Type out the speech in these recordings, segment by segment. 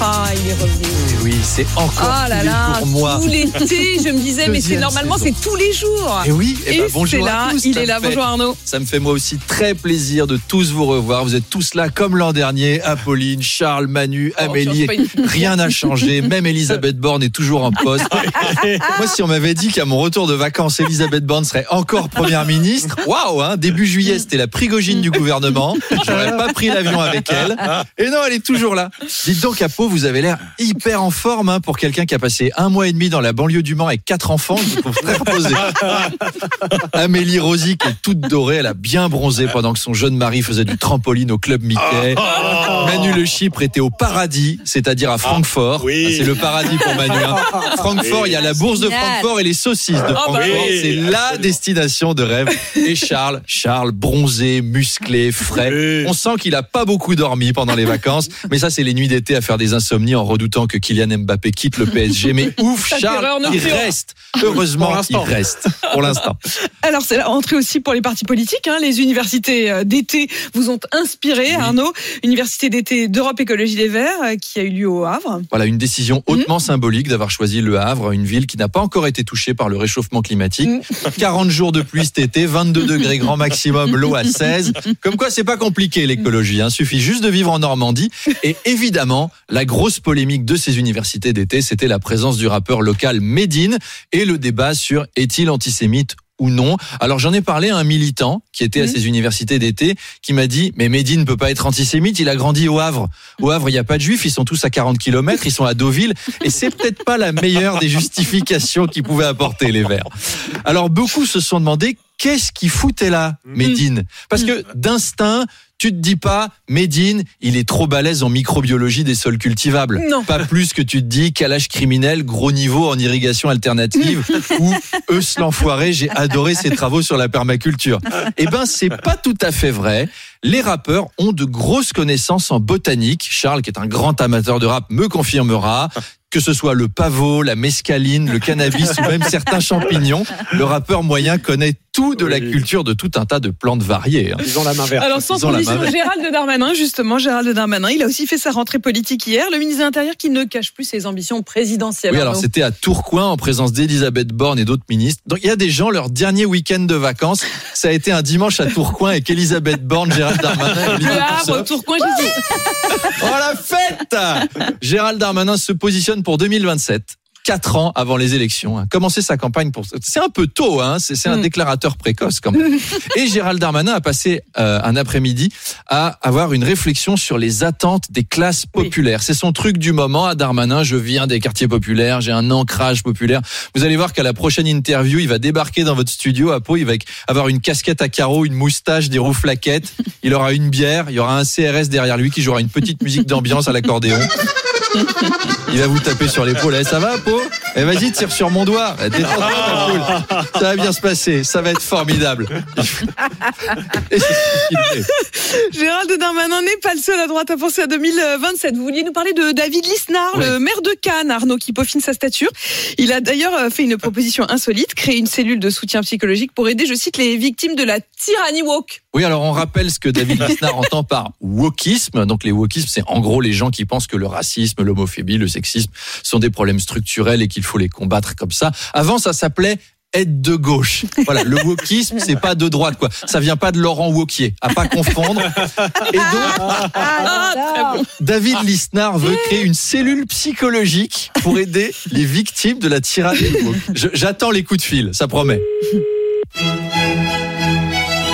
Ah, il est revenu. Oui, c'est encore Ah là tous les là, jours moi. tout l'été, je me disais, mais c'est normalement c'est tous les jours. Et oui, eh Et ben, bonjour là, à tous. il ça est là. fait- Bonjour Arnaud. Ça me fait moi aussi très plaisir de tous vous revoir. Vous êtes tous là comme l'an dernier. Apolline, Charles, Manu, Oh, Amélie. Rien n'a changé. Même Elisabeth Borne est toujours en poste. moi, si on m'avait dit qu'à mon retour de vacances, Elisabeth Borne serait encore première ministre, waouh, hein, début juillet, c'était la prigogine du gouvernement. J'aurais pas pris l'avion avec elle. Et non, elle est toujours là. Dites donc, Vous avez l'air hyper en forme hein, pour quelqu'un qui a passé un mois et demi dans la banlieue du Mans avec quatre enfants. Je vous trouve très reposé. Amélie Rosy, qui est toute dorée, elle a bien bronzé pendant que son jeune mari faisait du trampoline au club Mickey. Manu Le Chypre était au paradis, c'est-à-dire à Francfort. oui. C'est le paradis pour Manu. hein. Francfort, il y a la bourse de. Francfort et les saucisses de bah Francfort. oui. C'est la destination de rêve. Et Charles, Charles, bronzé, musclé, frais. Oui. On sent qu'il a pas beaucoup dormi pendant les vacances, mais ça c'est les nuits d'été à faire des insomnies en redoutant que Kylian Mbappé quitte le PSG. Mais ouf, Charles, il reste. Heureusement, il reste. Pour l'instant. Alors c'est la rentrée aussi pour les partis politiques. hein. Les universités euh, d'été vous ont inspiré, Arnaud. Université d'été d'Europe Écologie des Verts euh, qui a eu lieu au Havre. Voilà une décision hautement symbolique d'avoir choisi Le Havre, une ville qui n'a pas encore été touchée par le réchauffement climatique. 40 jours de pluie cet été, 22 degrés grand maximum, l'eau à 16. Comme quoi, c'est pas compliqué l'écologie. Hein. Suffit juste de vivre en Normandie. Et évidemment, la grosse polémique de ces universités d'été, c'était la présence du rappeur local Medine et le débat sur est-il antisémite ou non. Alors j'en ai parlé à un militant qui était à ces universités d'été qui m'a dit mais Medine ne peut pas être antisémite, il a grandi au Havre. Au Havre, il n'y a pas de juifs, ils sont tous à 40 km, ils sont à Deauville et c'est peut-être pas la meilleure des justifications qu'ils pouvaient apporter les Verts. Alors beaucoup se sont demandé qu'est-ce qui foutait là Medine Parce que d'instinct, tu te dis pas Medine, il est trop balèze en microbiologie des sols cultivables. Non. Pas plus que tu te dis calage criminel, gros niveau en irrigation alternative ou Eus l'enfoiré, j'ai adoré ses travaux sur la permaculture. Eh ben, c'est pas tout à fait vrai. Les rappeurs ont de grosses connaissances en botanique. Charles, qui est un grand amateur de rap, me confirmera. Que ce soit le pavot, la mescaline, le cannabis ou même certains champignons, le rappeur moyen connaît tout de la culture de tout un tas de plantes variées. hein. Ils ont la main verte. Alors sans verte. Gérald Darmanin, justement, Gérald Darmanin, il a aussi fait sa rentrée politique hier. Le ministre de l'Intérieur qui ne cache plus ses ambitions présidentielles. Oui, alors c'était à Tourcoing en présence d'Elisabeth Borne et d'autres ministres. Donc il y a des gens, leur dernier week-end de vacances, ça a été un dimanche à Tourcoing avec Elisabeth Borne, Gérald Darmanin et Le Havre. Tourcoing, Jésus. Oh la fête Gérald Darmanin se positionne pour 2027. Quatre ans avant les élections, hein. commencer sa campagne pour c'est un peu tôt, hein. c'est un Mm. déclarateur précoce quand même. Et Gérald Darmanin a passé euh, un après-midi à avoir une réflexion sur les attentes des classes Oui. populaires. C'est son truc du moment à Darmanin. Je viens des quartiers populaires, j'ai un ancrage populaire. Vous allez voir qu'à la prochaine interview, il va débarquer dans votre studio à Pau, il va avoir une casquette à carreaux, une moustache, des roues flaquettes. Il aura une bière, il y aura un CRS derrière lui qui jouera une petite musique d'ambiance à l'accordéon. Il va vous taper sur l'épaule. Eh, ça va, Pau Eh, vas-y, tire sur mon doigt. Eh, Détends-toi, ma poule. Ça va bien se passer. Ça va être formidable. Et c'est ce qu'il fait. Gérald Darmanin n'est pas le seul à droite à penser à 2027. Vous vouliez nous parler de David Lisnard, Oui. le maire de Cannes, Arnaud, qui peaufine sa stature. Il a d'ailleurs euh, fait une proposition insolite, créer une cellule de soutien psychologique pour aider, je cite, les victimes de la tyrannie woke. Oui, alors on rappelle ce que David Lisnard entend par wokisme. Donc les wokismes, c'est en gros les gens qui pensent que le racisme, l'homophobie, le sexisme sont des problèmes structurels et qu'il faut les combattre comme ça. Avant, ça s'appelait aide de gauche. Voilà, le wokisme, c'est pas de droite, quoi. Ça vient pas de Laurent Wauquiez, à pas confondre. Et donc, Ah. David Lisnard veut créer une cellule psychologique pour aider les victimes de la tyrannie woke. Je- J'attends les coups de fil, ça promet.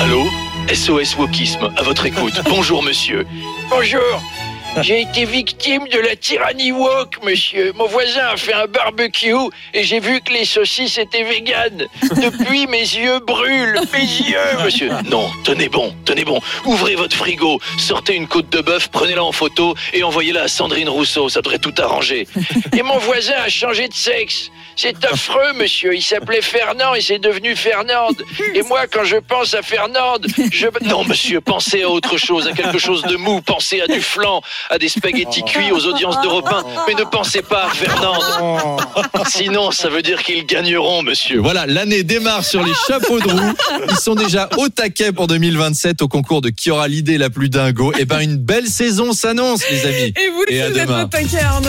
Allô? SOS Wokisme, à votre écoute. Bonjour, monsieur. Bonjour. J'ai été victime de la tyrannie woke, monsieur. Mon voisin a fait un barbecue et j'ai vu que les saucisses étaient véganes. Depuis, mes yeux brûlent. Mes yeux, monsieur. Non, tenez bon, tenez bon. Ouvrez votre frigo, sortez une côte de bœuf, prenez-la en photo et envoyez-la à Sandrine Rousseau. Ça devrait tout arranger. Et mon voisin a changé de sexe. C'est affreux, monsieur. Il s'appelait Fernand et c'est devenu Fernande. Et moi, quand je pense à Fernande, je... Non, monsieur, pensez à autre chose, à quelque chose de mou. Pensez à du flan, à des spaghettis cuits aux audiences d'Europe 1. Mais ne pensez pas à Fernande. Sinon, ça veut dire qu'ils gagneront, monsieur. Voilà, l'année démarre sur les chapeaux de roue. Ils sont déjà au taquet pour 2027 au concours de qui aura l'idée la plus dingo. Et ben une belle saison s'annonce, les amis. Et vous, Et à vous êtes demain. au taquet, Arnaud.